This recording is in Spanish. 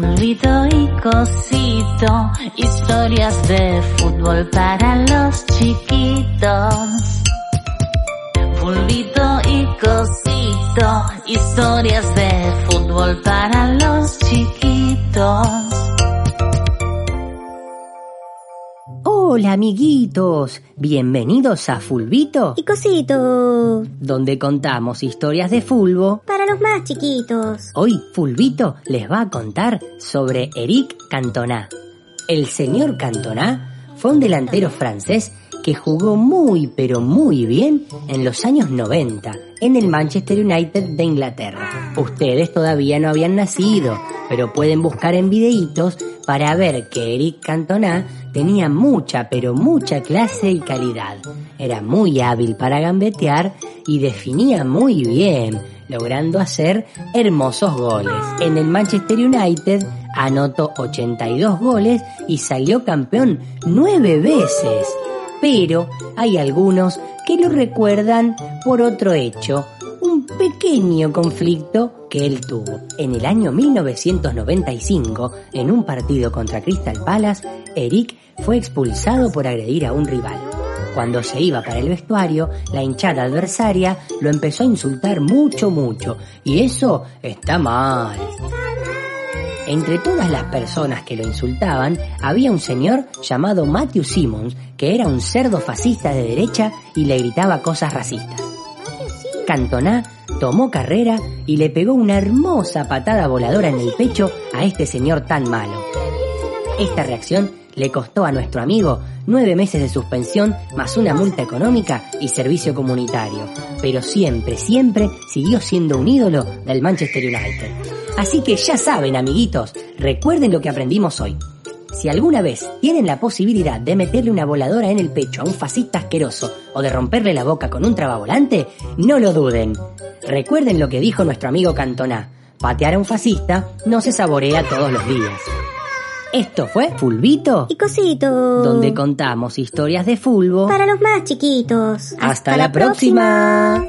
Fulvito y Cosito, historias de fútbol para los chiquitos. Fulvito y Cosito, historias de fútbol para los chiquitos. Hola amiguitos, bienvenidos a Fulvito, Y cosito, donde contamos historias de fulbo. para los más chiquitos. Hoy Fulvito les va a contar sobre Eric Cantona. El señor Cantona fue un delantero francés que jugó muy pero muy bien en los años 90 en el Manchester United de Inglaterra. Ustedes todavía no habían nacido, pero pueden buscar en videitos para ver que Eric Cantona tenía mucha pero mucha clase y calidad. Era muy hábil para gambetear y definía muy bien, logrando hacer hermosos goles. En el Manchester United anotó 82 goles y salió campeón nueve veces. Pero hay algunos que lo recuerdan por otro hecho, un pequeño conflicto que él tuvo. En el año 1995, en un partido contra Crystal Palace, Eric fue expulsado por agredir a un rival. Cuando se iba para el vestuario, la hinchada adversaria lo empezó a insultar mucho, mucho, y eso está mal. Entre todas las personas que lo insultaban, había un señor llamado Matthew Simmons, que era un cerdo fascista de derecha y le gritaba cosas racistas. Cantona tomó carrera y le pegó una hermosa patada voladora en el pecho a este señor tan malo. Esta reacción le costó a nuestro amigo nueve meses de suspensión más una multa económica y servicio comunitario, pero siempre, siempre siguió siendo un ídolo del Manchester United. Así que ya saben, amiguitos, recuerden lo que aprendimos hoy. Si alguna vez tienen la posibilidad de meterle una voladora en el pecho a un fascista asqueroso o de romperle la boca con un trabavolante, no lo duden. Recuerden lo que dijo nuestro amigo Cantona. Patear a un fascista no se saborea todos los días. Esto fue Fulvito, Y cosito, donde contamos historias de fulbo. para los más chiquitos. Hasta, la próxima.